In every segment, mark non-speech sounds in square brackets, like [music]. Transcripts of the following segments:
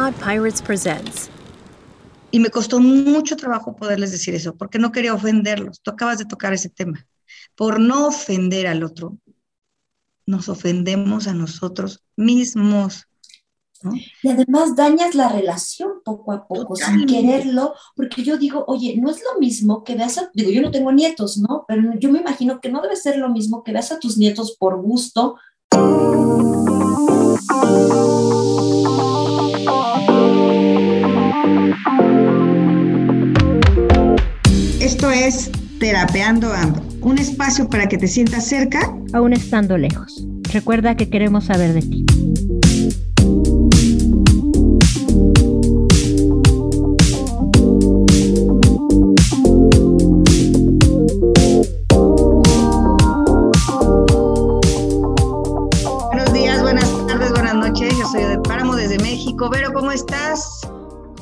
Pod Pirates presents. Y me costó mucho trabajo poderles decir eso, porque no quería ofenderlos. Tú acabas de tocar ese tema. Por no ofender al otro, nos ofendemos a nosotros mismos. Y además dañas la relación poco a poco, sin quererlo, porque yo digo, oye, no es lo mismo que veas a, digo, yo no tengo nietos, ¿no? Pero yo me imagino que no debe ser lo mismo que veas a tus nietos por gusto. Esto es Terapeando Ando, un espacio para que te sientas cerca, aún estando lejos. Recuerda que queremos saber de ti.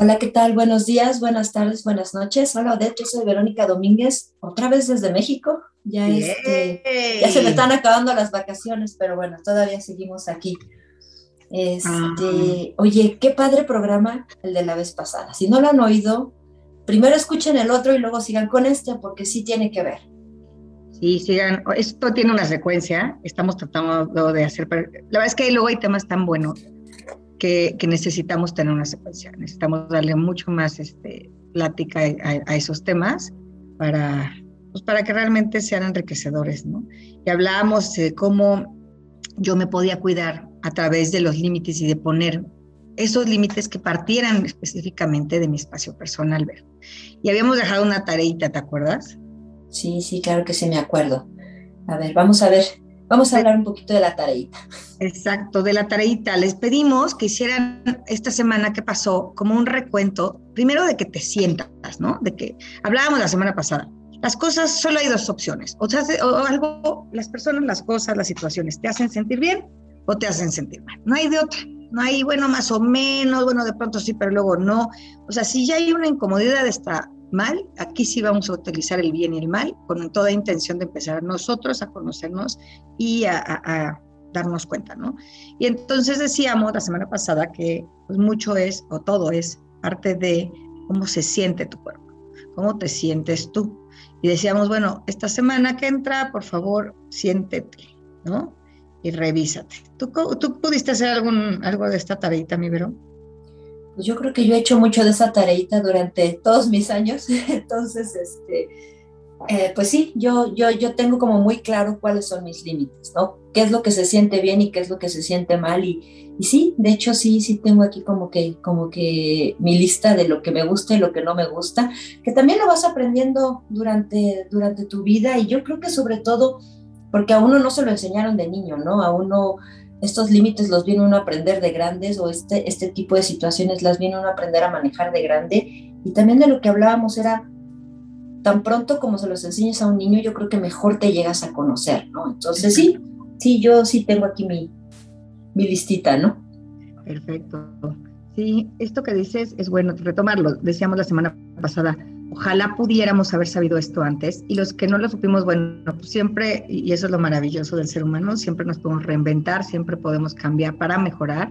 Hola, ¿qué tal? Buenos días, buenas tardes, buenas noches. Hola, Odette, yo soy Verónica Domínguez, otra vez desde México. Ya, este, ya se me están acabando las vacaciones, pero bueno, todavía seguimos aquí. Este, ah. Oye, qué padre programa el de la vez pasada. Si no lo han oído, primero escuchen el otro y luego sigan con este, porque sí tiene que ver. Sí, sigan. Esto tiene una secuencia. Estamos tratando de hacer. La verdad es que luego hay temas tan buenos que, necesitamos tener una secuencia. Necesitamos darle mucho más este, plática a, esos temas para, pues para que realmente sean enriquecedores, ¿no? Y hablábamos de cómo yo me podía cuidar a través de los límites y de poner esos límites que partieran específicamente de mi espacio personal, ver. Y habíamos dejado una tareita, ¿te acuerdas? Sí, sí, claro que sí me acuerdo. A ver, vamos a ver, vamos a hablar un poquito de la tareita. Exacto, de la tareita. Les pedimos que hicieran esta semana que pasó como un recuento, primero de que te sientas, ¿no? De que hablábamos la semana pasada. Las cosas, solo hay dos opciones. O, sea, o algo, las personas, las cosas, las situaciones, te hacen sentir bien o te hacen sentir mal. No hay de otra. No hay, bueno, más o menos, bueno, de pronto sí, pero luego no. O sea, si ya hay una incomodidad, está mal, aquí sí vamos a utilizar el bien y el mal con toda intención de empezar nosotros a conocernos y a, darnos cuenta, ¿no? Y entonces decíamos la semana pasada que pues, mucho es, o todo es, parte de cómo se siente tu cuerpo, cómo te sientes tú. Y decíamos, bueno, esta semana que entra, por favor, siéntete, ¿no? Y revísate. ¿Tú, tú pudiste hacer algún, algo de esta tareita, mi Verón? Pues yo creo que yo he hecho mucho de esa tareita durante todos mis años, [laughs] entonces, este, eh, pues sí, yo, yo, yo tengo como muy claro cuáles son mis límites, ¿no? Qué es lo que se siente bien y qué es lo que se siente mal y, y sí, de hecho sí, sí tengo aquí como que, como que mi lista de lo que me gusta y lo que no me gusta, que también lo vas aprendiendo durante, durante tu vida y yo creo que sobre todo porque a uno no se lo enseñaron de niño, ¿no? A uno estos límites los viene uno a aprender de grandes o este, este tipo de situaciones las viene uno a aprender a manejar de grande. Y también de lo que hablábamos era, tan pronto como se los enseñes a un niño, yo creo que mejor te llegas a conocer, ¿no? Entonces sí, sí, yo sí tengo aquí mi, mi listita, ¿no? Perfecto. Sí, esto que dices es bueno retomarlo. Decíamos la semana pasada, Ojalá pudiéramos haber sabido esto antes y los que no lo supimos, bueno, pues siempre, y eso es lo maravilloso del ser humano, siempre nos podemos reinventar, siempre podemos cambiar para mejorar.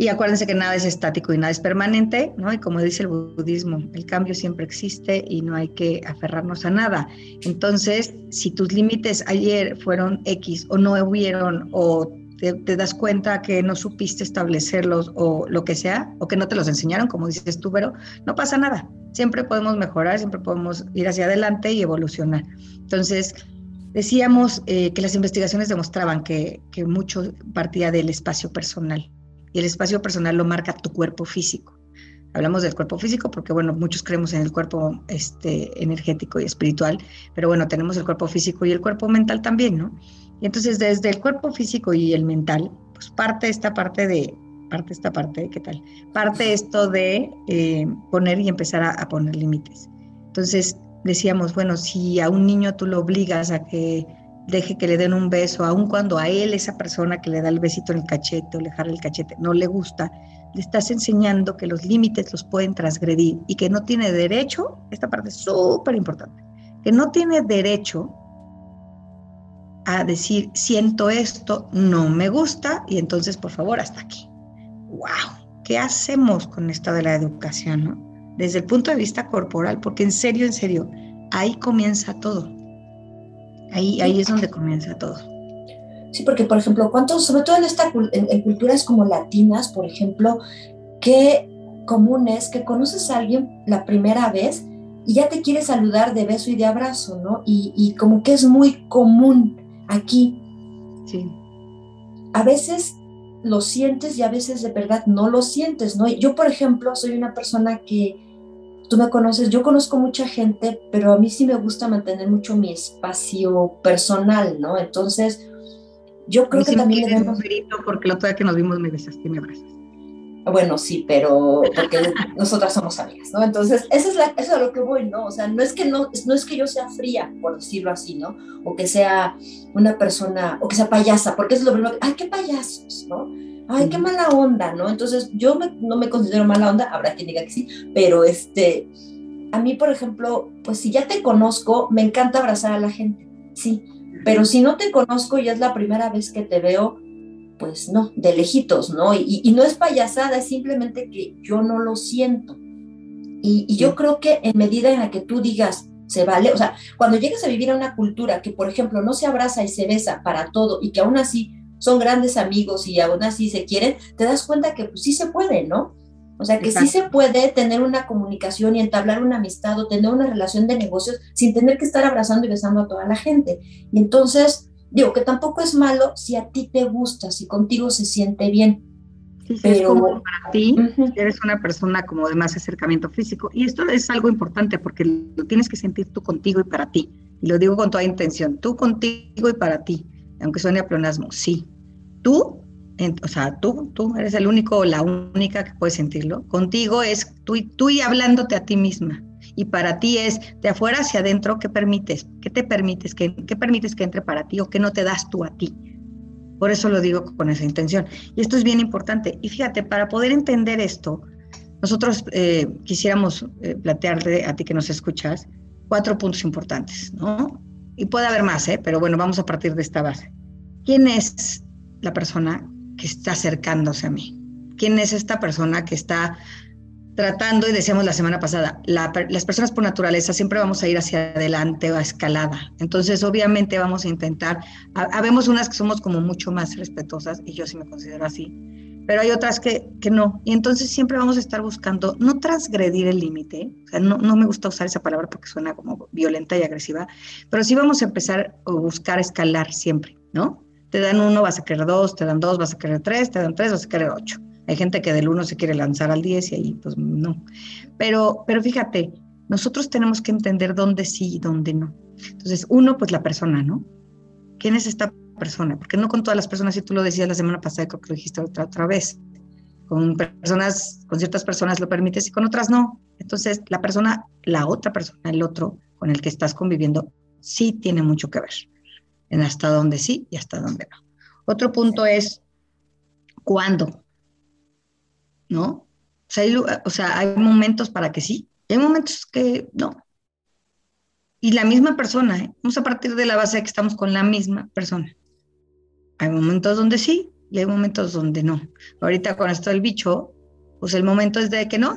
Y acuérdense que nada es estático y nada es permanente, ¿no? Y como dice el budismo, el cambio siempre existe y no hay que aferrarnos a nada. Entonces, si tus límites ayer fueron X o no hubieron o te, das cuenta que no supiste establecerlos o lo que sea, o que no te los enseñaron, como dices tú, pero no pasa nada. Siempre podemos mejorar, siempre podemos ir hacia adelante y evolucionar. Entonces, decíamos eh, que las investigaciones demostraban que, que mucho partía del espacio personal y el espacio personal lo marca tu cuerpo físico. Hablamos del cuerpo físico porque, bueno, muchos creemos en el cuerpo este, energético y espiritual, pero bueno, tenemos el cuerpo físico y el cuerpo mental también, ¿no? Y entonces desde el cuerpo físico y el mental, pues parte esta parte de, parte esta parte, ¿qué tal? Parte esto de eh, poner y empezar a, poner límites. Entonces decíamos, bueno, si a un niño tú lo obligas a que deje que le den un beso, aun cuando a él, esa persona que le da el besito en el cachete o le jala el cachete, no le gusta, le estás enseñando que los límites los pueden transgredir y que no tiene derecho, esta parte es súper importante, que no tiene derecho a decir, siento esto, no me gusta y entonces por favor hasta aquí. ¡Wow! ¿qué hacemos con esto de la educación? ¿no? Desde el punto de vista corporal, porque en serio, en serio, ahí comienza todo. Ahí, ahí es donde comienza todo. Sí, porque por ejemplo, ¿cuántos, sobre todo en, esta, en, culturas como latinas, por ejemplo, qué común es que conoces a alguien la primera vez y ya te quiere saludar de beso y de abrazo, ¿no? Y, y como que es muy común aquí. Sí. A veces lo sientes y a veces de verdad no lo sientes, ¿no? Yo, por ejemplo, soy una persona que tú me conoces, yo conozco mucha gente, pero a mí sí me gusta mantener mucho mi espacio personal, ¿no? Entonces, yo creo que también debemos... porque la otra vez que nos vimos me besaste y me abrazas. Bueno, sí, pero porque nosotras somos amigas, ¿no? Entonces, eso es, la, eso es a lo que voy, ¿no? O sea, no es, que no, no es que yo sea fría, por decirlo así, ¿no? O que sea una persona, o que sea payasa, porque es lo primero que, ay, qué payasos, ¿no? Ay, qué mala onda, ¿no? Entonces, yo no me considero mala onda, habrá quien diga que sí, pero este, a mí, por ejemplo, pues si ya te conozco, me encanta abrazar a la gente, sí, pero si no te conozco y es la primera vez que te veo, pues no, de lejitos, ¿no? Y, no es payasada, es simplemente que yo no lo siento. Y, yo creo que en medida en la que tú digas, se vale, o sea, cuando llegas a vivir en una cultura que, por ejemplo, no se abraza y se besa para todo y que aún así son grandes amigos y aún así se quieren, te das cuenta que pues sí se puede, ¿no? O sea, que sí se puede tener una comunicación y entablar una amistad o tener una relación de negocios sin tener que estar abrazando y besando a toda la gente. Y entonces, digo que tampoco es malo si a ti te gusta, si contigo se siente bien. Sí, sí, pero es como para ti, eres una persona como de más acercamiento físico. Y esto es algo importante porque lo tienes que sentir tú contigo y para ti. Y lo digo con toda intención, tú contigo y para ti, aunque suene a pleonasmo, sí. Tú o sea, tú, tú eres el único o la única que puede sentirlo. Contigo es tú, tú y hablándote a ti misma. Y para ti es de afuera hacia adentro, ¿qué permites? ¿Qué te permites? ¿Qué, qué permites que entre para ti o qué no te das tú a ti? Por eso lo digo con esa intención. Y esto es bien importante. Y fíjate, para poder entender esto, nosotros eh, quisiéramos eh, plantearle a ti que nos escuchas cuatro puntos importantes, ¿no? Y puede haber más, ¿eh? Pero bueno, vamos a partir de esta base. ¿Quién es la persona que está acercándose a mí. ¿Quién es esta persona que está tratando, y decíamos la semana pasada, las personas por naturaleza siempre vamos a ir hacia adelante o a escalada. Entonces, obviamente vamos a intentar, habemos unas que somos como mucho más respetuosas, y yo sí me considero así, pero hay otras que, que no. Y entonces siempre vamos a estar buscando no transgredir el límite, o sea, no, no me gusta usar esa palabra porque suena como violenta y agresiva, pero sí vamos a empezar a buscar escalar siempre, ¿no? Te dan uno, vas a querer dos, te dan dos, vas a querer tres, te dan tres, vas a querer ocho. Hay gente que del uno se quiere lanzar al diez y ahí pues no. Pero, pero fíjate, nosotros tenemos que entender dónde sí y dónde no. Entonces, uno, pues la persona, ¿no? ¿Quién es esta persona? Porque no con todas las personas, si tú lo decías la semana pasada, creo que lo dijiste otra, otra vez. Con personas, con ciertas personas lo permites y con otras no. Entonces, la persona, la otra persona, el otro con el que estás conviviendo, sí tiene mucho que ver en hasta dónde sí y hasta dónde no. Otro punto es cuándo, ¿no? O sea, hay, o sea, hay momentos para que sí, y hay momentos que no. Y la misma persona, ¿eh? vamos a partir de la base de que estamos con la misma persona. Hay momentos donde sí y hay momentos donde no. Ahorita con esto del bicho, pues el momento es de que no,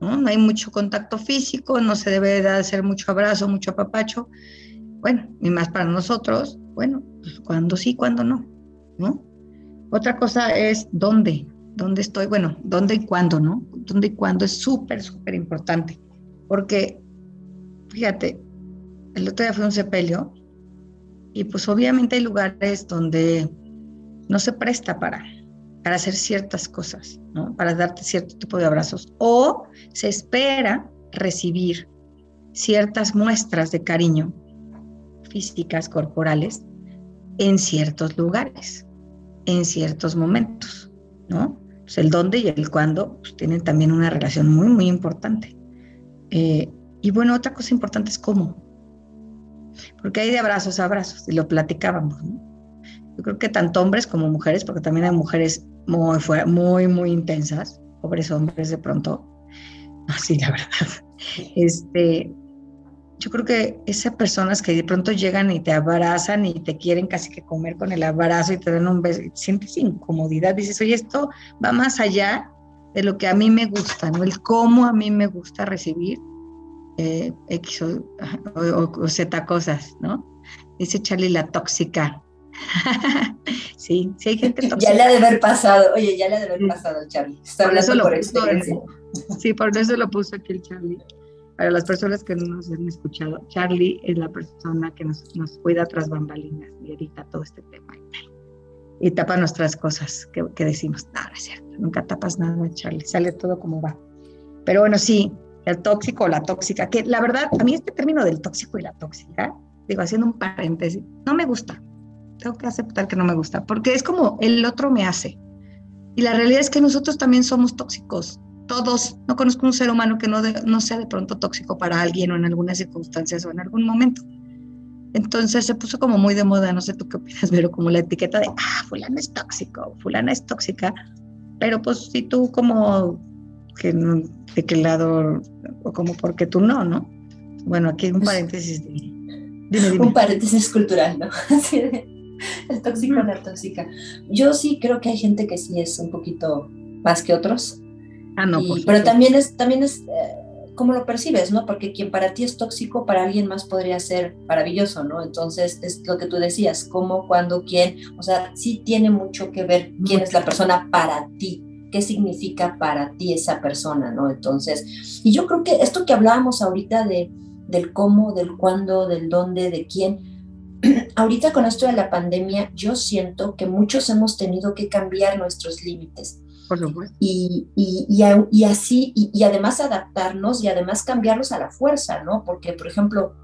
¿no? No hay mucho contacto físico, no se debe de hacer mucho abrazo, mucho apapacho, bueno, y más para nosotros, bueno, pues cuando sí, cuando no, ¿no? Otra cosa es dónde, dónde estoy, bueno, dónde y cuándo, ¿no? Dónde y cuándo es súper, súper importante, porque, fíjate, el otro día fue un sepelio y pues obviamente hay lugares donde no se presta para, para hacer ciertas cosas, ¿no? Para darte cierto tipo de abrazos, o se espera recibir ciertas muestras de cariño físicas, corporales, en ciertos lugares, en ciertos momentos, ¿no? Pues el dónde y el cuándo pues, tienen también una relación muy, muy importante. Eh, y bueno, otra cosa importante es cómo. Porque hay de abrazos a abrazos, y lo platicábamos. Yo creo que tanto hombres como mujeres, porque también hay mujeres muy, muy, muy intensas, pobres hombres de pronto, [laughs] así la verdad, este, yo creo que esas personas que de pronto llegan y te abrazan y te quieren casi que comer con el abrazo y te dan un beso, sientes incomodidad, dices, oye, esto va más allá de lo que a mí me gusta, ¿no? El cómo a mí me gusta recibir eh, X o, Z cosas, ¿no? Dice Charlie la tóxica. [laughs] sí, sí hay gente tóxica. Ya le ha de haber pasado, oye, ya le ha de haber pasado Charlie. Está hablando por experiencia. sí, por eso lo puso aquí el Charlie. Para las personas que no nos han escuchado, Charlie es la persona que nos, nos cuida tras bambalinas y edita todo este tema y tapa nuestras cosas que, que decimos, no, no es cierto, nunca tapas nada, Charlie, sale todo como va. Pero bueno, sí, el tóxico o la tóxica, que la verdad, a mí este término del tóxico y la tóxica, digo, haciendo un paréntesis, no me gusta. Tengo que aceptar que no me gusta, porque es como el otro me hace. Y la realidad es que nosotros también somos tóxicos. Todos, no conozco un ser humano que no, no sea de pronto tóxico para alguien o en algunas circunstancias o en algún momento. Entonces se puso como muy de moda, no sé tú qué opinas, [laughs] pero como la etiqueta de, ah, fulano es tóxico, fulana es tóxica. Pero pues si tú como, que no, de qué lado, o como porque tú no, ¿no? Bueno, aquí un paréntesis. Un paréntesis cultural, ¿no? [laughs] el tóxico, la tóxica. Yo sí creo que hay gente que sí es un poquito más que otros. Ah, no, Pero también es, también es eh, cómo lo percibes, ¿no? Porque quien para ti es tóxico, para alguien más podría ser maravilloso, ¿no? Entonces, es lo que tú decías, cómo, cuándo, quién, o sea, sí tiene mucho que ver quién es la persona para ti, qué significa para ti esa persona, ¿no? Entonces, y yo creo que esto que hablábamos ahorita de, del cómo, del cuándo, del dónde, de quién, [clears throat] ahorita con esto de la pandemia, yo siento que muchos hemos tenido que cambiar nuestros límites y, y, y, así, y, además adaptarnos y además cambiarlos a la fuerza, ¿no? Porque, por ejemplo,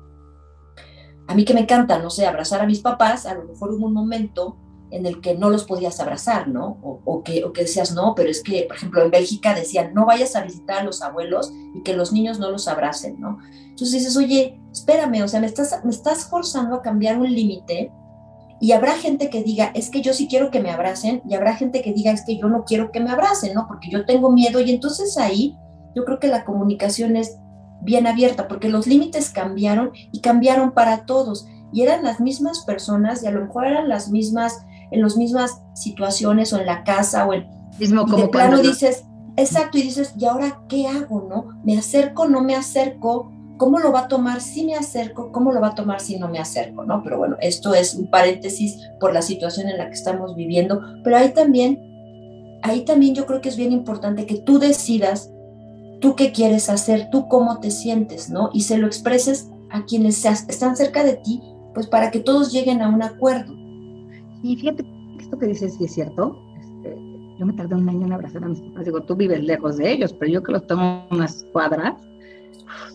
a mí que me encanta, no sé, abrazar a mis papás, a lo mejor hubo un momento en el que no los podías abrazar, ¿no? O, que, o que decías, no, pero es que, por ejemplo, en Bélgica decían, no vayas a visitar a los abuelos y que los niños no los abracen, ¿no? Entonces dices, oye, espérame, o sea, me estás, me estás forzando a cambiar un límite y habrá gente que diga, es que yo sí quiero que me abracen, y habrá gente que diga, es que yo no quiero que me abracen, ¿no? Porque yo tengo miedo. Y entonces ahí yo creo que la comunicación es bien abierta, porque los límites cambiaron y cambiaron para todos. Y eran las mismas personas, y a lo mejor eran las mismas, en las mismas situaciones, o en la casa, o en... Mismo como de plano dices, exacto, y dices, ¿y ahora qué hago, no? ¿Me acerco, no me acerco? ¿Cómo lo va a tomar si me acerco? ¿Cómo lo va a tomar si no me acerco? ¿no? Pero bueno, esto es un paréntesis por la situación en la que estamos viviendo. Pero ahí también, ahí también yo creo que es bien importante que tú decidas tú qué quieres hacer, tú cómo te sientes, ¿no? Y se lo expreses a quienes están cerca de ti, pues para que todos lleguen a un acuerdo. Y fíjate, esto que dices sí es cierto. Este, yo me tardé un año en abrazar a mis papás. Digo, tú vives lejos de ellos, pero yo que los tengo unas cuadras,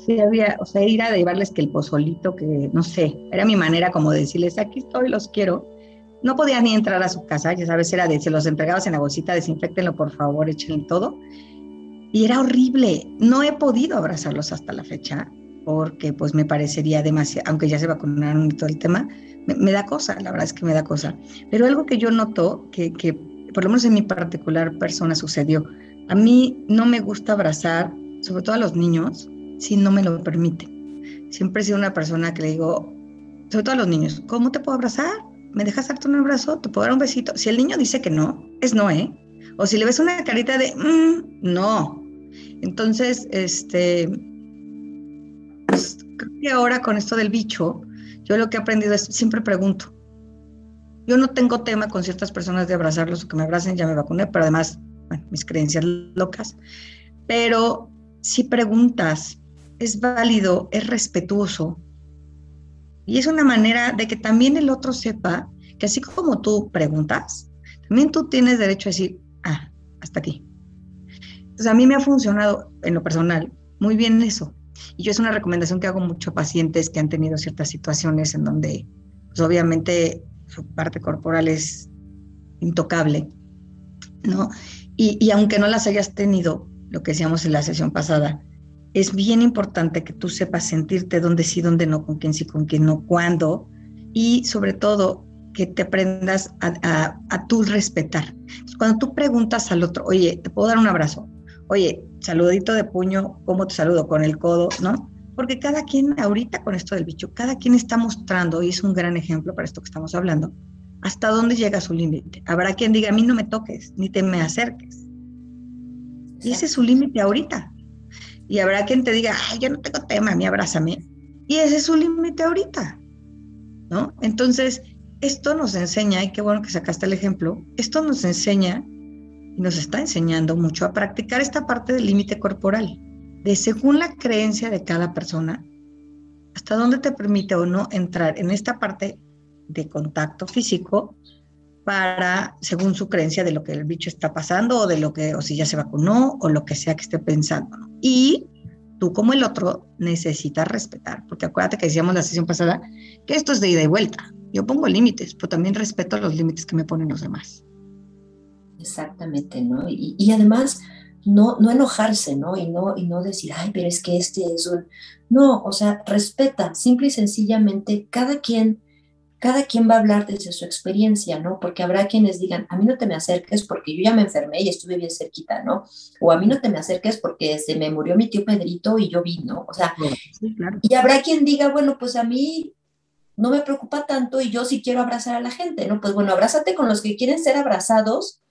sí había, o sea, ir a llevarles que el pozolito, que no sé, era mi manera como de decirles, aquí estoy, los quiero. No podía ni entrar a su casa, ya sabes, era de, se los entregabas en la bolsita, desinfectenlo por favor, echen todo. Y era horrible, no he podido abrazarlos hasta la fecha, porque pues me parecería demasiado, aunque ya se vacunaron y todo el tema, me, da cosa, la verdad es que me da cosa. Pero algo que yo noto, que, que por lo menos en mi particular persona sucedió, a mí no me gusta abrazar, sobre todo a los niños, si no me lo permite. Siempre he sido una persona que le digo, sobre todo a los niños, ¿cómo te puedo abrazar? ¿Me dejas darte un abrazo? ¿Te puedo dar un besito? Si el niño dice que no, es no, ¿eh? O si le ves una carita de, mm, no. Entonces, este, pues, creo que ahora con esto del bicho, yo lo que he aprendido es, siempre pregunto. Yo no tengo tema con ciertas personas de abrazarlos o que me abracen, ya me vacuné, pero además, bueno, mis creencias locas. Pero si preguntas, es válido, es respetuoso. Y es una manera de que también el otro sepa que así como tú preguntas, también tú tienes derecho a decir, ah, hasta aquí. Entonces a mí me ha funcionado en lo personal muy bien eso. Y yo es una recomendación que hago mucho a pacientes que han tenido ciertas situaciones en donde, pues obviamente, su parte corporal es intocable, ¿no? Y, y aunque no las hayas tenido, lo que decíamos en la sesión pasada, es bien importante que tú sepas sentirte dónde sí, dónde no, con quién sí, con quién no, cuándo, y sobre todo que te aprendas a, a, tú respetar. cuando tú preguntas al otro, oye, ¿te puedo dar un abrazo? Oye, saludito de puño, ¿cómo te saludo? Con el codo, ¿no? Porque cada quien, ahorita con esto del bicho, cada quien está mostrando, y es un gran ejemplo para esto que estamos hablando, hasta dónde llega su límite. Habrá quien diga, a mí no me toques, ni te me acerques Y ese es su límite ahorita. Y habrá quien te diga, ay, yo no tengo tema, a mí abrázame. Y ese es su límite ahorita. ¿No? Entonces, esto nos enseña, y qué bueno que sacaste el ejemplo, esto nos enseña y nos está enseñando mucho a practicar esta parte del límite corporal, de según la creencia de cada persona, hasta dónde te permite o no entrar en esta parte de contacto físico para, según su creencia de lo que el bicho está pasando o de lo que, o si ya se vacunó o lo que sea que esté pensando. Y tú como el otro necesitas respetar, porque acuérdate que decíamos la sesión pasada que esto es de ida y vuelta. Yo pongo límites, pero también respeto los límites que me ponen los demás. Exactamente, ¿no? Y, además, no, no enojarse, ¿no? Y, ¿no? y no decir, ay, pero es que este es un... No, o sea, respeta, simple y sencillamente, cada quien cada quien va a hablar desde su experiencia, ¿no? Porque habrá quienes digan, a mí no te me acerques porque yo ya me enfermé y estuve bien cerquita, ¿no? O a mí no te me acerques porque se me murió mi tío Pedrito y yo vi, ¿no? O sea, y habrá quien diga, bueno, pues a mí no me preocupa tanto y yo sí quiero abrazar a la gente, ¿no? Pues bueno, abrázate con los que quieren ser abrazados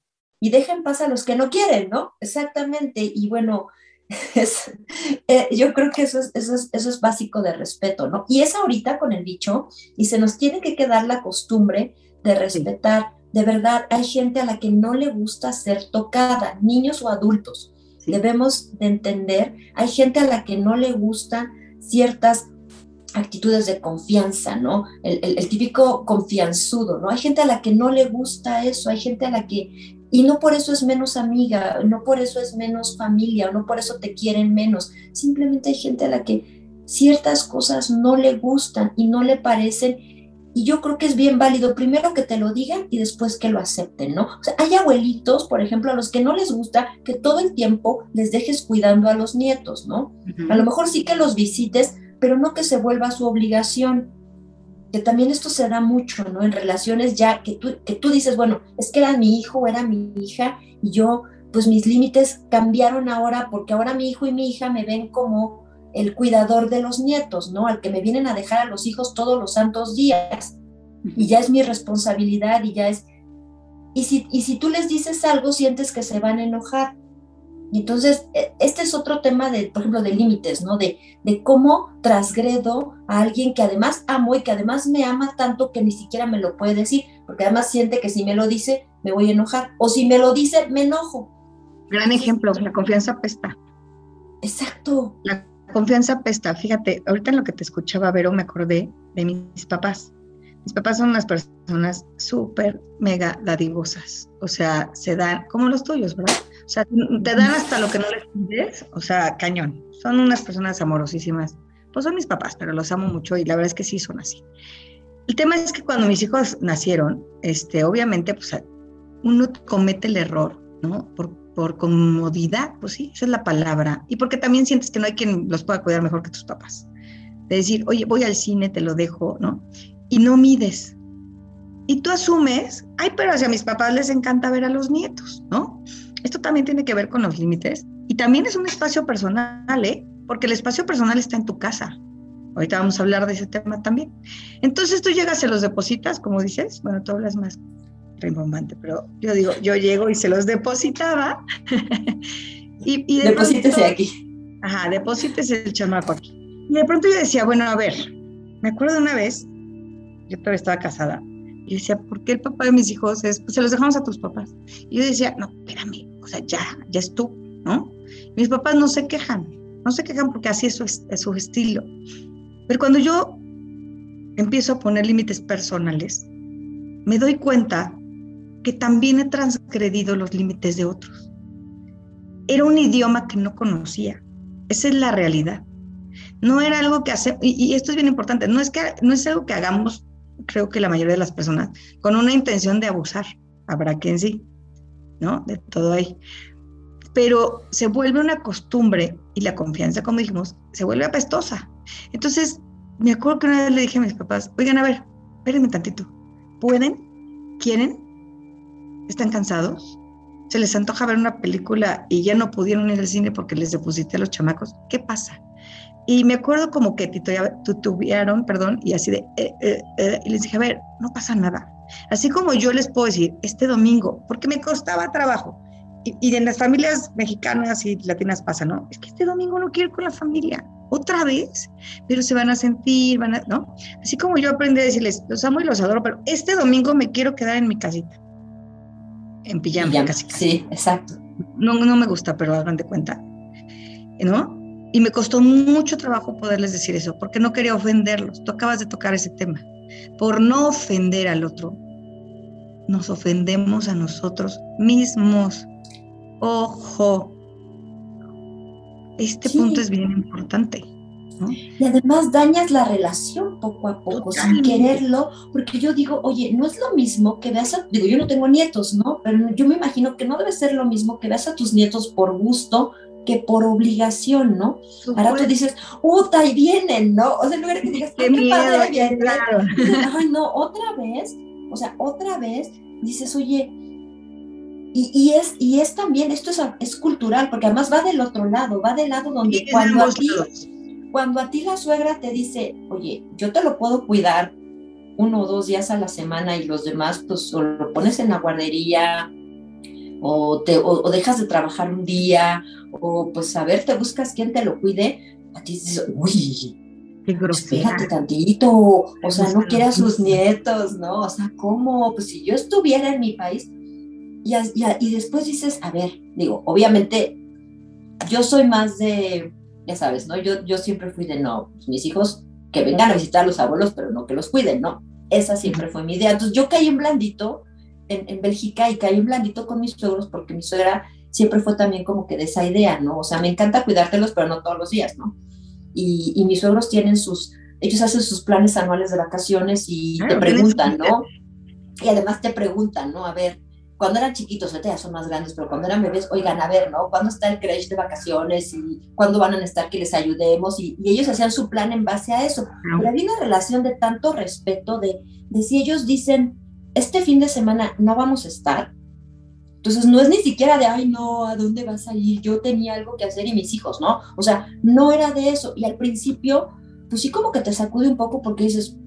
y dejen pasar a los que no quieren, ¿no? Exactamente. Y bueno, [laughs] eh, yo creo que eso es, eso, es, eso es básico de respeto, ¿no? Y es ahorita con el bicho y se nos tiene que quedar la costumbre de respetar. De verdad, hay gente a la que no le gusta ser tocada, niños o adultos. Debemos de entender, hay gente a la que no le gustan ciertas actitudes de confianza, ¿no? El, el, típico confianzudo, ¿no? Hay gente a la que no le gusta eso, hay gente a la que y no por eso es menos amiga, no por eso es menos familia, no por eso te quieren menos. Simplemente hay gente a la que ciertas cosas no le gustan y no le parecen. Y yo creo que es bien válido primero que te lo digan y después que lo acepten, ¿no? O sea, hay abuelitos, por ejemplo, a los que no les gusta que todo el tiempo les dejes cuidando a los nietos, ¿no? A lo mejor sí que los visites, pero no que se vuelva su obligación que también esto se da mucho, ¿no? En relaciones ya que tú, que tú dices, bueno, es que era mi hijo, era mi hija, y yo, pues mis límites cambiaron ahora porque ahora mi hijo y mi hija me ven como el cuidador de los nietos, ¿no? Al que me vienen a dejar a los hijos todos los santos días. Y ya es mi responsabilidad y ya es... Y si, y si tú les dices algo, sientes que se van a enojar. Y entonces, e, este es otro tema de, por ejemplo, de límites, ¿no? De, de cómo transgredo a alguien que además amo y que además me ama tanto que ni siquiera me lo puede decir, porque además siente que si me lo dice, me voy a enojar, o si me lo dice, me enojo. Gran ejemplo, la confianza pesta. Exacto. La confianza pesta. Fíjate, ahorita en lo que te escuchaba, Vero, me acordé de mis papás. Mis papás son unas personas súper, mega dadivosas. O sea, se dan, como los tuyos, ¿verdad? O sea, te dan hasta lo que no les pides, o sea, cañón. Son unas personas amorosísimas. Pues son mis papás, pero los amo mucho y la verdad es que sí son así. El tema es que cuando mis hijos nacieron, este, obviamente, pues uno comete el error, ¿no? Por, por comodidad, pues sí, esa es la palabra. Y porque también sientes que no hay quien los pueda cuidar mejor que tus papás. De decir, oye, voy al cine, te lo dejo, ¿no? Y no mides. Y tú asumes, ay, pero hacia mis papás les encanta ver a los nietos, ¿no? Esto también tiene que ver con los límites y también es un espacio personal, ¿eh? Porque el espacio personal está en tu casa. Ahorita vamos a hablar de ese tema también. Entonces tú llegas, se los depositas, como dices, bueno, tú hablas más rimbombante, pero yo digo, yo llego y se los depositaba. [laughs] y, y de Deposítese aquí. Ajá, deposítese el chamaco aquí. Y de pronto yo decía, bueno, a ver, me acuerdo de una vez, yo todavía estaba casada, y decía, ¿por qué el papá de mis hijos es, pues se los dejamos a tus papás? Y yo decía, no, espérame, sea, ya, ya es tú, ¿no? Mis papás no se quejan, no se quejan porque así es su, es su estilo. Pero cuando yo empiezo a poner límites personales, me doy cuenta que también he transgredido los límites de otros. Era un idioma que no conocía. Esa es la realidad. No era algo que hacer, y, y, esto es bien importante, no es, que, no es algo que hagamos creo que la mayoría de las personas, con una intención de abusar. Habrá quien sí, ¿no? De todo ahí. Pero se vuelve una costumbre y la confianza, como dijimos, se vuelve apestosa. Entonces, me acuerdo que una vez le dije a mis papás, oigan, a ver, espérenme tantito. ¿Pueden? ¿Quieren? ¿Están cansados? ¿Se les antoja ver una película y ya no pudieron ir al cine porque les deposité a los chamacos? ¿Qué pasa? Y me acuerdo como que tuvieron, perdón, y así de, eh, eh, eh, y les dije, a ver, no pasa nada. Así como yo les puedo decir, este domingo, porque me costaba trabajo, y, en las familias mexicanas y latinas pasa, ¿no? Es que este domingo no quiero ir con la familia, otra vez, pero se van a sentir, van a, ¿no? Así como yo aprendí a decirles, los amo y los adoro, pero este domingo me quiero quedar en mi casita, en pijama, casi, Sí, exacto. No, no me gusta, pero hagan de cuenta, ¿no? Y me costó mucho trabajo poderles decir eso, porque no quería ofenderlos. Tú acabas de tocar ese tema. Por no ofender al otro, nos ofendemos a nosotros mismos. Ojo, este punto es bien importante. Y además dañas la relación poco a poco, sin quererlo, porque yo digo, oye, no es lo mismo que veas a, digo, yo no tengo nietos, ¿no? Pero yo me imagino que no debe ser lo mismo que veas a tus nietos por gusto que por obligación, ¿no? Ahora tú dices, ¡uta! Y vienen, ¿no? O sea, en lugar de que digas, ¡qué, qué padre viene! Ay, no, otra vez, o sea, otra vez dices, oye, y, es, y es también, esto es, es, cultural, porque además va del otro lado, va del lado donde cuando a, ti, cuando a ti la suegra te dice, oye, yo te lo puedo cuidar uno o dos días a la semana y los demás, pues o lo pones en la guardería o, te, o, dejas de trabajar un día o pues a ver, te buscas quien te lo cuide, a ti dices, uy, espérate tantito, o sea, no quiere a sus nietos, ¿no? O sea, ¿cómo? Pues si yo estuviera en mi país, y, y, después dices, a ver, digo, obviamente, yo soy más de, ya sabes, ¿no? Yo, yo siempre fui de, no, pues, mis hijos que vengan a visitar a los abuelos, pero no que los cuiden, ¿no? Esa siempre fue mi idea. Entonces yo caí en blandito en, en Bélgica y caí blandito con mis suegros porque mi suegra siempre fue también como que de esa idea, ¿no? O sea, me encanta cuidártelos, pero no todos los días, ¿no? y, mis suegros tienen sus, ellos hacen sus planes anuales de vacaciones y te preguntan, ¿no? Y además te preguntan, ¿no? A ver, cuando eran chiquitos, ahorita ya son más grandes, pero cuando eran bebés, oigan, a ver, ¿no? ¿Cuándo está el creche de vacaciones? ¿Y cuándo van a estar que les ayudemos? Y, y, ellos hacían su plan en base a eso. Pero había una relación de tanto respeto, de, de si ellos dicen, este fin de semana no vamos a estar, entonces no es ni siquiera de, ay, no, ¿a dónde vas a ir? Yo tenía algo que hacer y mis hijos, ¿no? O sea, no era de eso. Y al principio, pues sí como que te sacude un poco porque dices,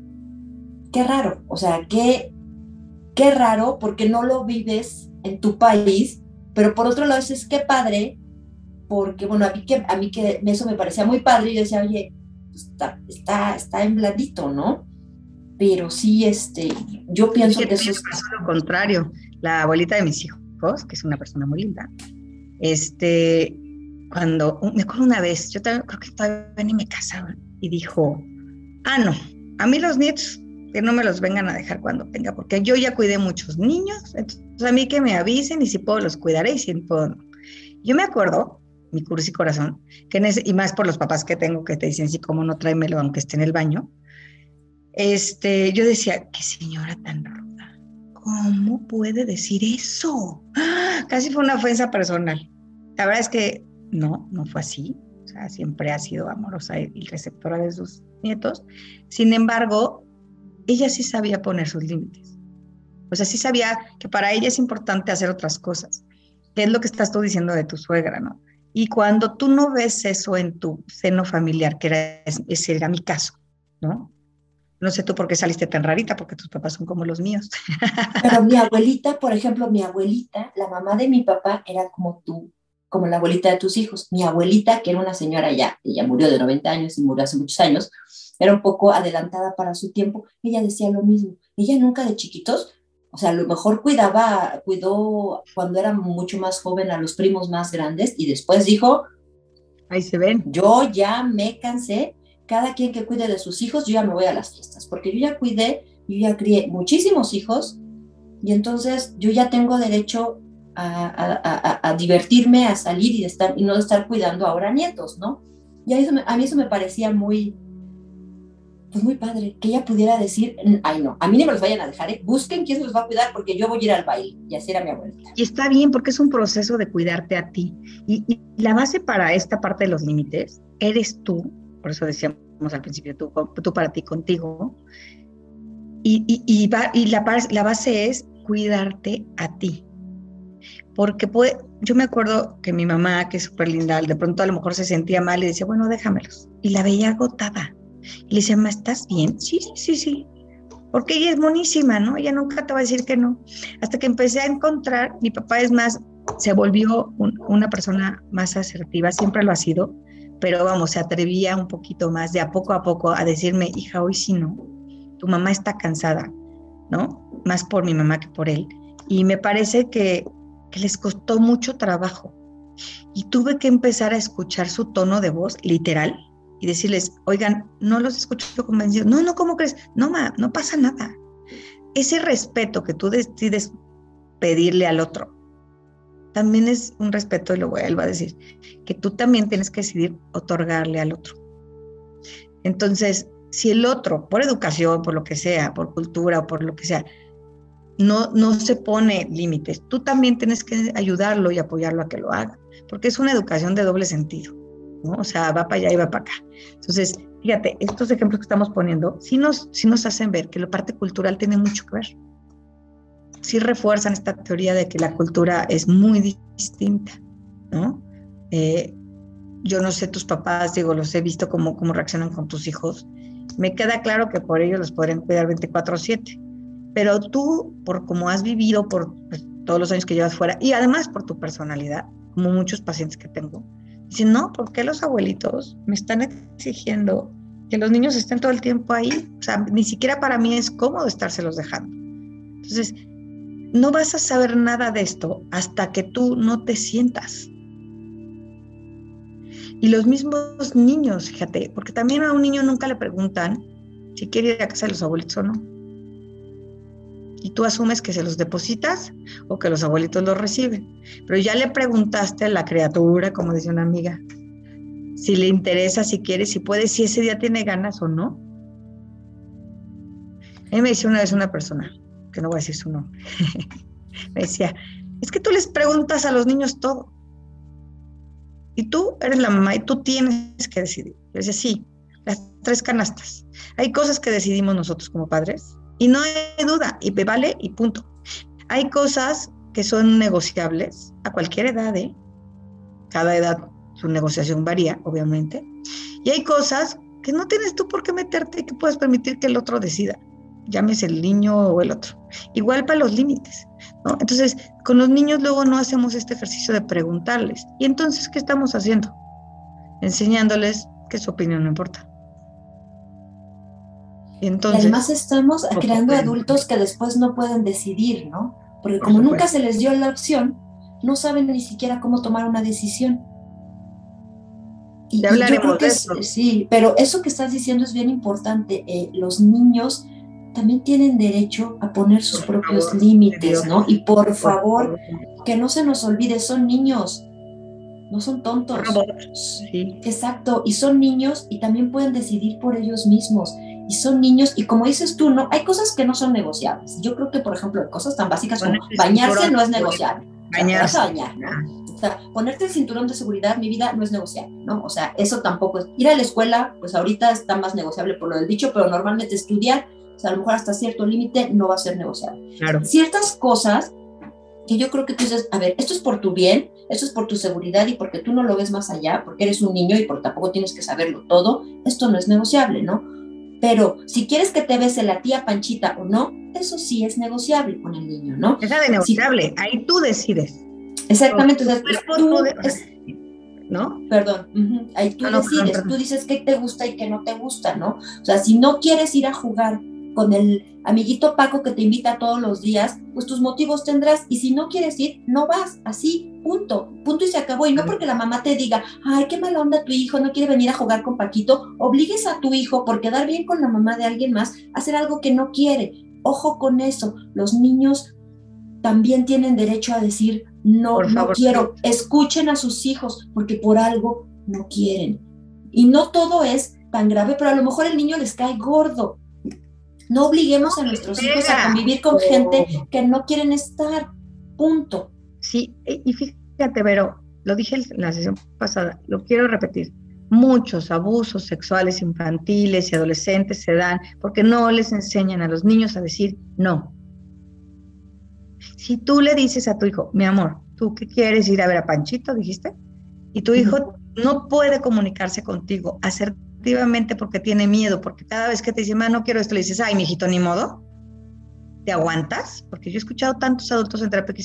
qué raro, o sea, qué, qué raro porque no lo vives en tu país, pero por otro lado dices, qué padre, porque bueno, a mí que, a mí que eso me parecía muy padre y yo decía, oye, pues, está, está, está en blandito, ¿no? Pero sí, este, yo pienso que, eso es... lo contrario. La abuelita de mis hijos que es una persona muy linda, este, cuando, me acuerdo una vez, yo creo que todavía ni me casaba, y dijo, ah, no, a mí los nietos que no me los vengan a dejar cuando tenga, porque yo ya cuidé muchos niños, entonces a mí que me avisen y si puedo los cuidaré y si puedo no. Yo me acuerdo, mi curso y corazón, que en ese, y más por los papás que tengo que te dicen, sí, cómo no tráemelo aunque esté en el baño, este, yo decía, qué señora tan ¿cómo puede decir eso? ¡Ah! Casi fue una ofensa personal. La verdad es que no, no fue así. O sea, siempre ha sido amorosa y receptora de sus nietos. Sin embargo, ella sí sabía poner sus límites. O sea, sí sabía que para ella es importante hacer otras cosas. ¿Qué es lo que estás tú diciendo de tu suegra, no? Y cuando tú no ves eso en tu seno familiar, que era, ese era mi caso, ¿no? No sé tú por qué saliste tan rarita, porque tus papás son como los míos. Pero mi abuelita, por ejemplo, mi abuelita, la mamá de mi papá era como tú, como la abuelita de tus hijos. Mi abuelita, que era una señora ya, ella murió de 90 años y murió hace muchos años, era un poco adelantada para su tiempo, ella decía lo mismo. Ella nunca de chiquitos, o sea, a lo mejor cuidaba, cuidó cuando era mucho más joven a los primos más grandes y después dijo, ahí se ven. Yo ya me cansé cada quien que cuide de sus hijos, yo ya me voy a las fiestas, porque yo ya cuidé, yo ya crié muchísimos hijos y entonces yo ya tengo derecho a, divertirme, a salir y, de estar, y no de estar cuidando ahora nietos, ¿no? Y a, mí eso me parecía muy, pues muy padre, que ella pudiera decir, ay no, a mí no me los vayan a dejar, ¿eh? busquen quién se los va a cuidar porque yo voy a ir al baile. Y así era mi abuelita. Y está bien porque es un proceso de cuidarte a ti. Y, y la base para esta parte de los límites eres tú por eso decíamos al principio, tú, tú para ti, contigo. Y, y, y, y la, base es cuidarte a ti. Porque puede, yo me acuerdo que mi mamá, que es súper linda, de pronto a lo mejor se sentía mal y decía, bueno, déjamelos. Y la veía agotada. Y le decía, mamá, ¿estás bien? Sí, sí, sí. Porque ella es monísima, ¿no? Ella nunca te va a decir que no. Hasta que empecé a encontrar, mi papá es más, se volvió una persona más asertiva, siempre lo ha sido, pero vamos, se atrevía un poquito más de a poco a poco a decirme, hija, hoy sí no, tu mamá está cansada, ¿no? Más por mi mamá que por él. Y me parece que, les costó mucho trabajo. Y tuve que empezar a escuchar su tono de voz, literal, y decirles, oigan, no los escucho convencidos. No, no, ¿cómo crees? No, ma, no pasa nada. Ese respeto que tú decides pedirle al otro, también es un respeto, y lo vuelvo a decir, que tú también tienes que decidir otorgarle al otro. Entonces, si el otro, por educación, por lo que sea, por cultura o por lo que sea, no, no se pone límites, tú también tienes que ayudarlo y apoyarlo a que lo haga, porque es una educación de doble sentido, ¿no? O sea, va para allá y va para acá. Entonces, fíjate, estos ejemplos que estamos poniendo, sí nos, sí nos hacen ver que la parte cultural tiene mucho que ver sí refuerzan esta teoría de que la cultura es muy distinta, ¿no? Eh, yo no sé tus papás, digo, los he visto cómo, cómo reaccionan con tus hijos. Me queda claro que por ellos los podrían cuidar 24/7, pero tú, por cómo has vivido, por pues, todos los años que llevas fuera, y además por tu personalidad, como muchos pacientes que tengo, dicen, no, ¿por qué los abuelitos me están exigiendo que los niños estén todo el tiempo ahí? O sea, ni siquiera para mí es cómodo estárselos dejando. Entonces, no vas a saber nada de esto hasta que tú no te sientas. Y los mismos niños, fíjate, porque también a un niño nunca le preguntan si quiere ir a casa de los abuelitos o no. Y tú asumes que se los depositas o que los abuelitos los reciben. Pero ya le preguntaste a la criatura, como dice una amiga, si le interesa, si quiere, si puede, si ese día tiene ganas o no. A me dice una vez una persona, que no voy a decir su nombre, [laughs] me decía, es que tú les preguntas a los niños todo. Y tú eres la mamá y tú tienes que decidir. Yo decía, sí, las tres canastas. Hay cosas que decidimos nosotros como padres y no hay duda, y me vale y punto. Hay cosas que son negociables a cualquier edad, ¿eh? Cada edad su negociación varía, obviamente. Y hay cosas que no tienes tú por qué meterte y que puedes permitir que el otro decida llámese el niño o el otro. Igual para los límites, ¿no? Entonces, con los niños luego no hacemos este ejercicio de preguntarles. ¿Y entonces qué estamos haciendo? Enseñándoles que su opinión no importa. Y entonces, además estamos creando adultos que después no pueden decidir, ¿no? Porque como nunca se les dio la opción, no saben ni siquiera cómo tomar una decisión. Y, yo creo que sí, pero eso que estás diciendo es bien importante. Eh, los niños también tienen derecho a poner sus propios límites, ¿no? Y por favor, que no se nos olvide, son niños, no son tontos. Sí. Exacto, y son niños y también pueden decidir por ellos mismos. Y son niños, y como dices tú, no, hay cosas que no son negociables. Yo creo que, por ejemplo, cosas tan básicas como bañarse no es negociable. Bañarse. bañar, O sea, ponerte el cinturón de seguridad, mi vida, no es negociable, ¿no? O sea, eso tampoco es. Ir a la escuela, pues ahorita está más negociable por lo del dicho, pero normalmente estudiar a lo mejor hasta cierto límite no va a ser negociable. Ciertas cosas que yo creo que tú dices, a ver, esto es por tu bien, esto es por tu seguridad y porque tú no lo ves más allá, porque eres un niño y porque tampoco tienes que saberlo todo, esto no es negociable, ¿no? Pero si quieres que te bese la tía Panchita o no, eso sí es negociable con el niño, ¿no? Es de negociable, ahí tú decides. Exactamente, ¿no? Perdón, ahí tú decides, tú dices qué te gusta y qué no te gusta, ¿no? O sea, si no quieres ir a jugar con el amiguito Paco que te invita todos los días, pues tus motivos tendrás. Y si no quieres ir, no vas, así, punto, punto y se acabó. Y no porque la mamá te diga, ay, qué mala onda tu hijo, no quiere venir a jugar con Paquito, obligues a tu hijo por quedar bien con la mamá de alguien más a hacer algo que no quiere. Ojo con eso, los niños también tienen derecho a decir, no, no quiero, escuchen a sus hijos porque por algo no quieren. Y no todo es tan grave, pero a lo mejor el niño les cae gordo no obliguemos a nuestros hijos a convivir con gente que no quieren estar. Punto. Sí, y fíjate, Vero, lo dije en la sesión pasada, lo quiero repetir. Muchos abusos sexuales infantiles y adolescentes se dan porque no les enseñan a los niños a decir no. Si tú le dices a tu hijo, mi amor, ¿tú qué quieres ir a ver a Panchito? Dijiste. Y tu hijo no puede comunicarse contigo, hacer porque tiene miedo, porque cada vez que te dice, no quiero esto, le dices, ay, mijito, ni modo. ¿Te aguantas? Porque yo he escuchado tantos adultos en terapia que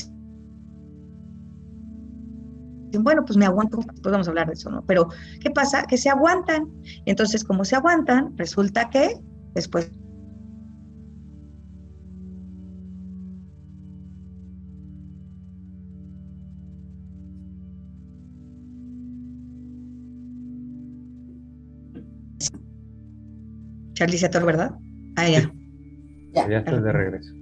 bueno, pues me aguanto, pues vamos a hablar de eso, ¿no? Pero, ¿qué pasa? Que se aguantan. Entonces, como se aguantan, resulta que después Charlie se ¿verdad? Ah, ya. Ya, ya estás de regreso.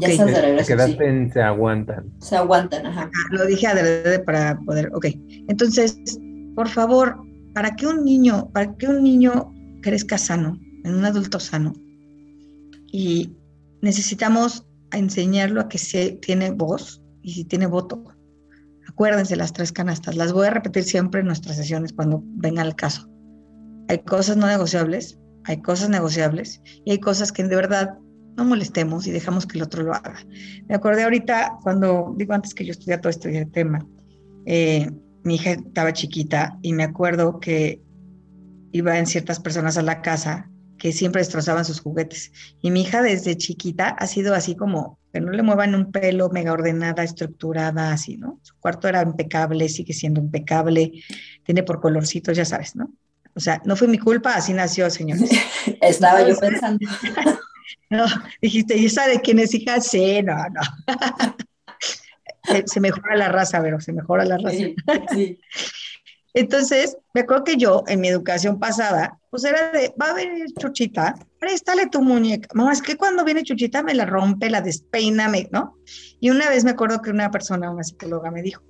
Ya estás de regreso. Quedaste en se aguantan. Se aguantan, ajá. Ah, lo dije adrede para poder. Ok. Entonces, por favor, para que un niño, para que un niño crezca sano, en un adulto sano, y necesitamos enseñarlo a que se tiene voz y si tiene voto. Acuérdense las tres canastas. Las voy a repetir siempre en nuestras sesiones cuando venga el caso. Hay cosas no negociables, hay cosas negociables y hay cosas que de verdad no molestemos y dejamos que el otro lo haga. Me acordé ahorita cuando, digo antes que yo estudié todo este tema, eh, mi hija estaba chiquita y me acuerdo que iba en ciertas personas a la casa que siempre destrozaban sus juguetes. Y mi hija desde chiquita ha sido así como que no le muevan un pelo, mega ordenada, estructurada, así, ¿no? Su cuarto era impecable, sigue siendo impecable, tiene por colorcitos, ya sabes, ¿no? O sea, no fue mi culpa, así nació, señores. [laughs] Estaba yo pensando. [laughs] no, dijiste, ¿y esa de quién es hija? Sí, no, no. [laughs] se, mejora la raza, pero se mejora la raza. Sí, Entonces, me acuerdo que yo, en mi educación pasada, pues era de, va a venir Chuchita, préstale tu muñeca. Mamá, es que cuando viene Chuchita me la rompe, la despeina, ¿no? Y una vez me acuerdo que una persona, una psicóloga, me dijo,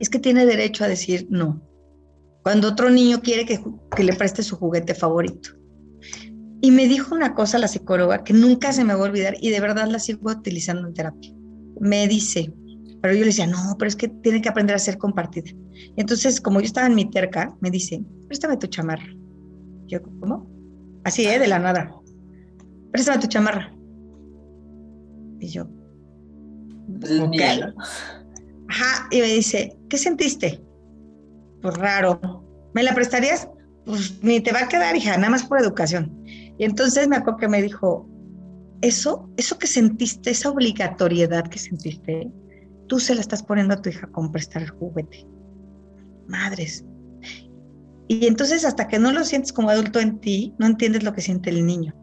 es que tiene derecho a decir no cuando otro niño quiere que, le preste su juguete favorito. Y me dijo una cosa la psicóloga que nunca se me va a olvidar y de verdad la sigo utilizando en terapia. Me dice, pero yo le decía, no, pero es que tiene que aprender a ser compartida. entonces, como yo estaba en mi terca, me dice, préstame tu chamarra. Yo, ¿cómo? Así, ¿eh? De la nada. Préstame tu chamarra. Y yo, okay. Ajá, y me dice, ¿qué sentiste? Pues raro. ¿Me la prestarías? Pues ni te va a quedar, hija, nada más por educación. Y entonces me acuerdo que me dijo, eso, eso que sentiste, esa obligatoriedad que sentiste, tú se la estás poniendo a tu hija con prestar el juguete. Madres. Y entonces hasta que no lo sientes como adulto en ti, no entiendes lo que siente el niño.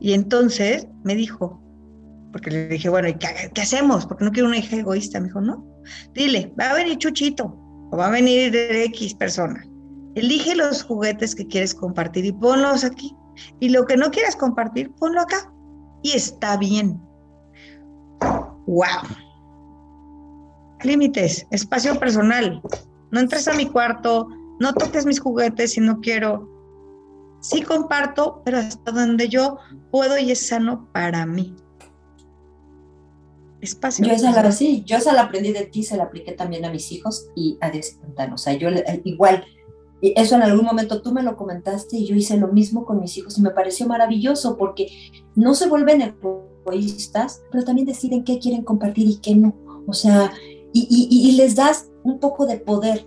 Y entonces me dijo, porque le dije, bueno, ¿y qué, qué hacemos? Porque no quiero una hija egoísta. Me dijo, no, dile, va a venir Chuchito, o va a venir de X persona. Elige los juguetes que quieres compartir y ponlos aquí. Y lo que no quieras compartir, ponlo acá. Y está bien. ¡Wow! Límites, espacio personal. No entres a mi cuarto, no toques mis juguetes si no quiero. Sí comparto, pero hasta donde yo puedo y es sano para mí espacio. Yo esa la, sí, yo esa la aprendí de ti, se la apliqué también a mis hijos y a Dios O sea, yo eh, igual, eso en algún momento tú me lo comentaste y yo hice lo mismo con mis hijos y me pareció maravilloso porque no se vuelven egoístas, pero también deciden qué quieren compartir y qué no. O sea, y, y, y les das un poco de poder.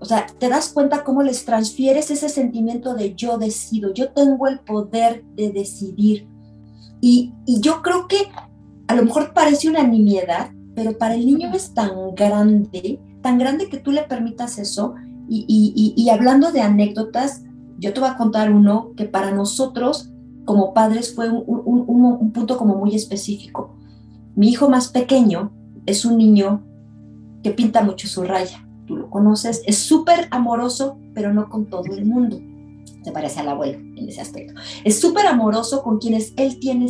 O sea, te das cuenta cómo les transfieres ese sentimiento de yo decido, yo tengo el poder de decidir. Y, y yo creo que a lo mejor parece una nimiedad, pero para el niño es tan grande, tan grande que tú le permitas eso. Y, hablando de anécdotas, yo te voy a contar uno que para nosotros como padres fue un, punto como muy específico. Mi hijo más pequeño es un niño que pinta mucho su raya. Tú lo conoces, es súper amoroso, pero no con todo el mundo. Se parece al abuelo en ese aspecto. Es súper amoroso con quienes él tiene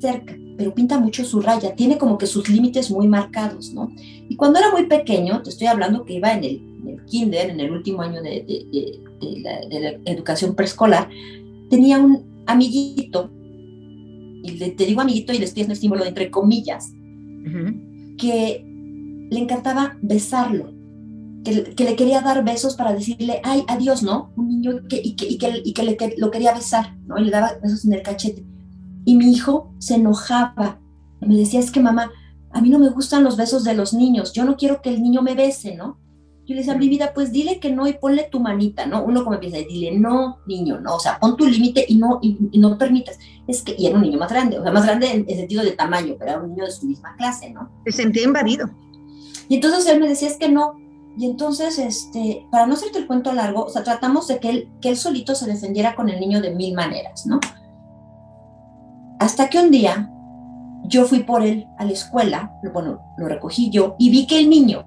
cerca pero pinta mucho su raya, tiene como que sus límites muy marcados, ¿no? Y cuando era muy pequeño, te estoy hablando que iba en el, kinder, en el último año de, la, educación preescolar, tenía un amiguito, y le, te digo amiguito y le estoy haciendo el símbolo de entre comillas, que le encantaba besarlo, que, le quería dar besos para decirle, ay, adiós, ¿no? Un niño que, y que, y que, y que, le, que lo quería besar, ¿no? Y le daba besos en el cachete. Y mi hijo se enojaba. Me decía, es que mamá, a mí no me gustan los besos de los niños, yo no quiero que el niño me bese, ¿no? Yo le decía, mi vida, pues dile que no y ponle tu manita, ¿no? Uno como empieza, dile, no, niño, no, o sea, pon tu límite y no, y, no permitas. Es que, y era un niño más grande, o sea, más grande en, el sentido de tamaño, pero era un niño de su misma clase, ¿no? Se sentía invadido. Y entonces él me decía, es que no. Y entonces, este, para no hacerte el cuento largo, o sea, tratamos de que él, que él solito se defendiera con el niño de mil maneras, ¿no? Hasta que un día yo fui por él a la escuela, bueno, lo recogí yo y vi que el niño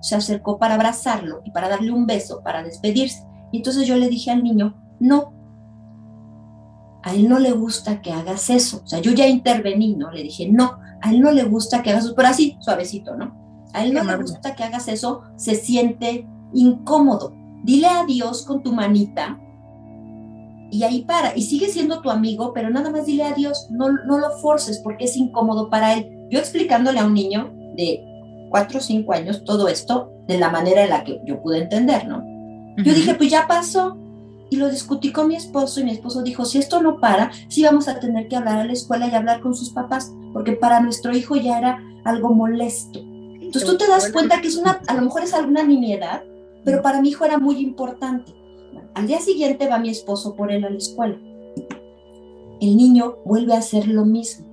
se acercó para abrazarlo y para darle un beso, para despedirse. Y entonces yo le dije al niño, no, a él no le gusta que hagas eso. O sea, yo ya intervení, ¿no? Le dije, no, a él no le gusta que hagas eso, pero así, suavecito, ¿no? A él no le gusta que hagas eso, se siente incómodo. Dile adiós con tu manita y ahí para. Y sigue siendo tu amigo, pero nada más dile adiós, no, no lo forces porque es incómodo para él. Yo explicándole a un niño de cuatro o cinco años todo esto de la manera en la que yo pude entender, ¿no? Yo dije, pues ya pasó. Y lo discutí con mi esposo y mi esposo dijo, si esto no para, sí vamos a tener que hablar a la escuela y hablar con sus papás, porque para nuestro hijo ya era algo molesto. Entonces tú te das cuenta que es una, a lo mejor es alguna nimiedad, pero para mi hijo era muy importante. Al día siguiente va mi esposo por él a la escuela. El niño vuelve a hacer lo mismo,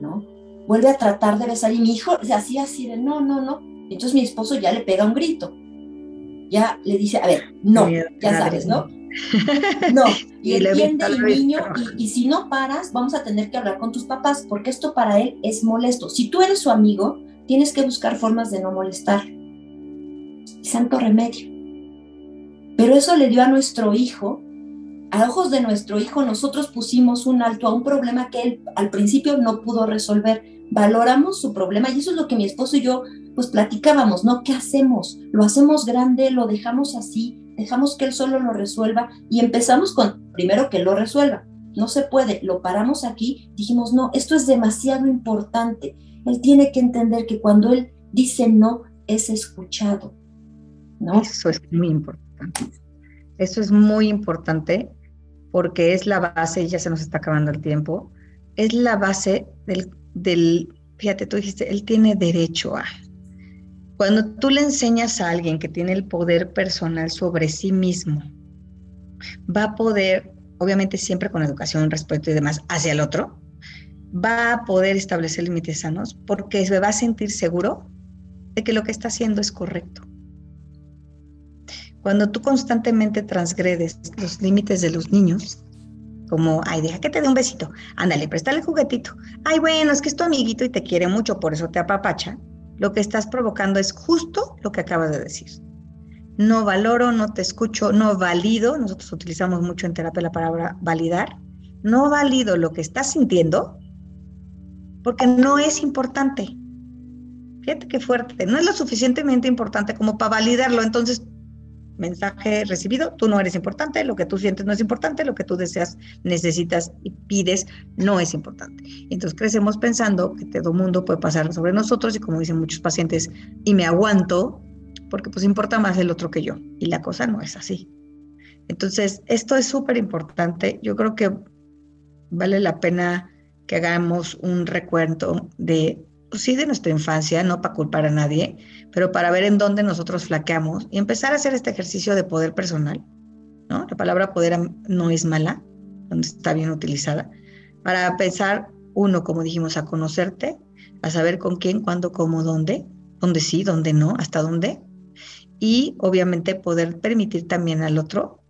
¿no? vuelve a tratar de besar y mi hijo se hacía así de no, no, no. Entonces mi esposo ya le pega un grito. Ya le dice, a ver, no, ya sabes, ¿no? No, [laughs] y, entiende el niño, y, si no paras, vamos a tener que hablar con tus papás, porque esto para él es molesto. Si tú eres su amigo, tienes que buscar formas de no molestar. Santo remedio. Pero eso le dio a nuestro hijo, a ojos de nuestro hijo, nosotros pusimos un alto a un problema que él al principio no pudo resolver valoramos su problema y eso es lo que mi esposo y yo pues platicábamos, ¿no? ¿Qué hacemos? ¿Lo hacemos grande? ¿Lo dejamos así? ¿Dejamos que él solo lo resuelva? Y empezamos con, primero que lo resuelva. No se puede, lo paramos aquí, dijimos, no, esto es demasiado importante. Él tiene que entender que cuando él dice no, es escuchado. ¿no? Eso es muy importante. Eso es muy importante porque es la base, y ya se nos está acabando el tiempo, es la base del del, fíjate, tú dijiste, él tiene derecho a. Cuando tú le enseñas a alguien que tiene el poder personal sobre sí mismo, va a poder, obviamente siempre con educación, respeto y demás, hacia el otro, va a poder establecer límites sanos porque se va a sentir seguro de que lo que está haciendo es correcto. Cuando tú constantemente transgredes los límites de los niños, como, ay, deja que te dé un besito, ándale, préstale el juguetito, ay, bueno, es que es tu amiguito y te quiere mucho, por eso te apapacha, lo que estás provocando es justo lo que acabas de decir. No valoro, no te escucho, no valido, nosotros utilizamos mucho en terapia la palabra validar, no valido lo que estás sintiendo porque no es importante. Fíjate qué fuerte, no es lo suficientemente importante como para validarlo, entonces mensaje recibido, tú no eres importante, lo que tú sientes no es importante, lo que tú deseas, necesitas y pides no es importante. Entonces crecemos pensando que todo mundo puede pasar sobre nosotros y como dicen muchos pacientes, y me aguanto porque pues importa más el otro que yo. Y la cosa no es así. Entonces, esto es súper importante. Yo creo que vale la pena que hagamos un recuento de pues sí, de nuestra infancia, no para culpar a nadie, pero para ver en dónde nosotros flaqueamos y empezar a hacer este ejercicio de poder personal, ¿no? La palabra poder no es mala, está bien utilizada, para pensar, uno, como dijimos, a conocerte, a saber con quién, cuándo, cómo, dónde, dónde sí, dónde no, hasta dónde, y obviamente poder permitir también al otro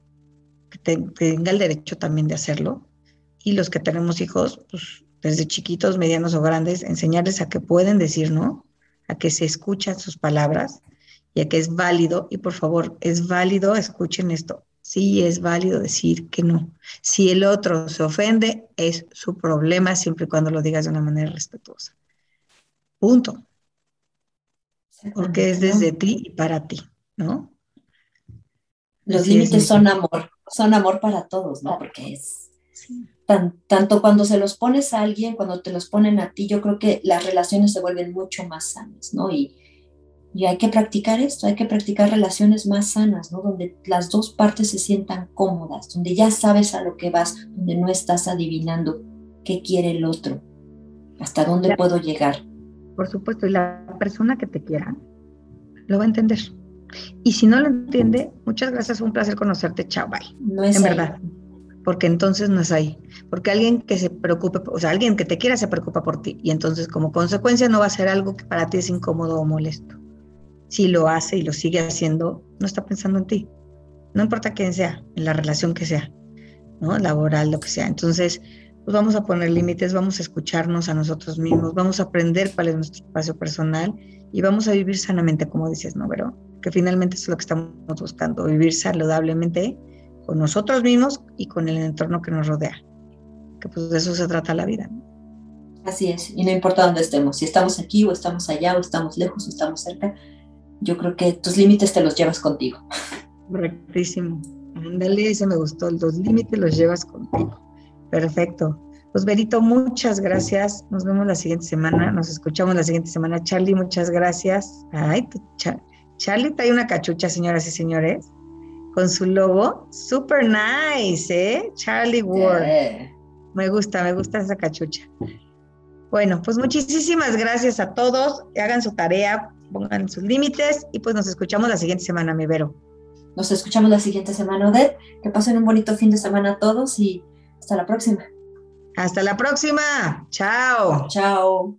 que, tenga el derecho también de hacerlo, y los que tenemos hijos, pues desde chiquitos, medianos o grandes, enseñarles a que pueden decir no, a que se escuchan sus palabras y a que es válido, y por favor, es válido, escuchen esto, sí es válido decir que no. Si el otro se ofende, es su problema siempre y cuando lo digas de una manera respetuosa. Punto. Porque es desde ti y para ti, ¿no? Los límites son amor, son amor para todos, ¿no? Porque es tanto cuando se los pones a alguien, cuando te los ponen a ti, yo creo que las relaciones se vuelven mucho más sanas, ¿no? Y, y hay que practicar esto, hay que practicar relaciones más sanas, ¿no? Donde las dos partes se sientan cómodas, donde ya sabes a lo que vas, donde no estás adivinando qué quiere el otro, hasta dónde puedo llegar. Por supuesto, y la persona que te quiera lo va a entender. Y si no lo entiende, muchas gracias, fue un placer conocerte, chao, bye. No es en verdad porque entonces no es ahí. Porque alguien que se preocupe, o sea, alguien que te quiera se preocupa por ti y entonces como consecuencia no va a ser algo que para ti es incómodo o molesto. si lo hace y lo sigue haciendo, no está pensando en ti. No importa quién sea, en la relación que sea, ¿no? Laboral, lo que sea. Entonces, pues vamos a poner límites, vamos a escucharnos a nosotros mismos, vamos a aprender cuál es nuestro espacio personal y vamos a vivir sanamente, como dices, ¿no? Pero que finalmente es lo que estamos buscando, vivir saludablemente con nosotros mismos y con el entorno que nos rodea. Que pues de eso se trata la vida. Así es, y no importa dónde estemos, si estamos aquí o estamos allá o estamos lejos o estamos cerca, yo creo que tus límites te los llevas contigo. Correctísimo. Ándale, ese me gustó, los límites los llevas contigo. Perfecto. Pues Berito, muchas gracias. Nos vemos la siguiente semana. Nos escuchamos la siguiente semana. Charlie, muchas gracias. Ay, Charlie trae una cachucha, señoras y señores, con su logo. Super nice, ¿eh? Charlie Ward. Me gusta, me gusta esa cachucha. Bueno, pues muchísimas gracias a todos. Hagan su tarea, pongan sus límites y pues nos escuchamos la siguiente semana, mi Vero. Nos escuchamos la siguiente semana, Odette. Que pasen un bonito fin de semana a todos y hasta la próxima. Hasta la próxima. Chao. Chao.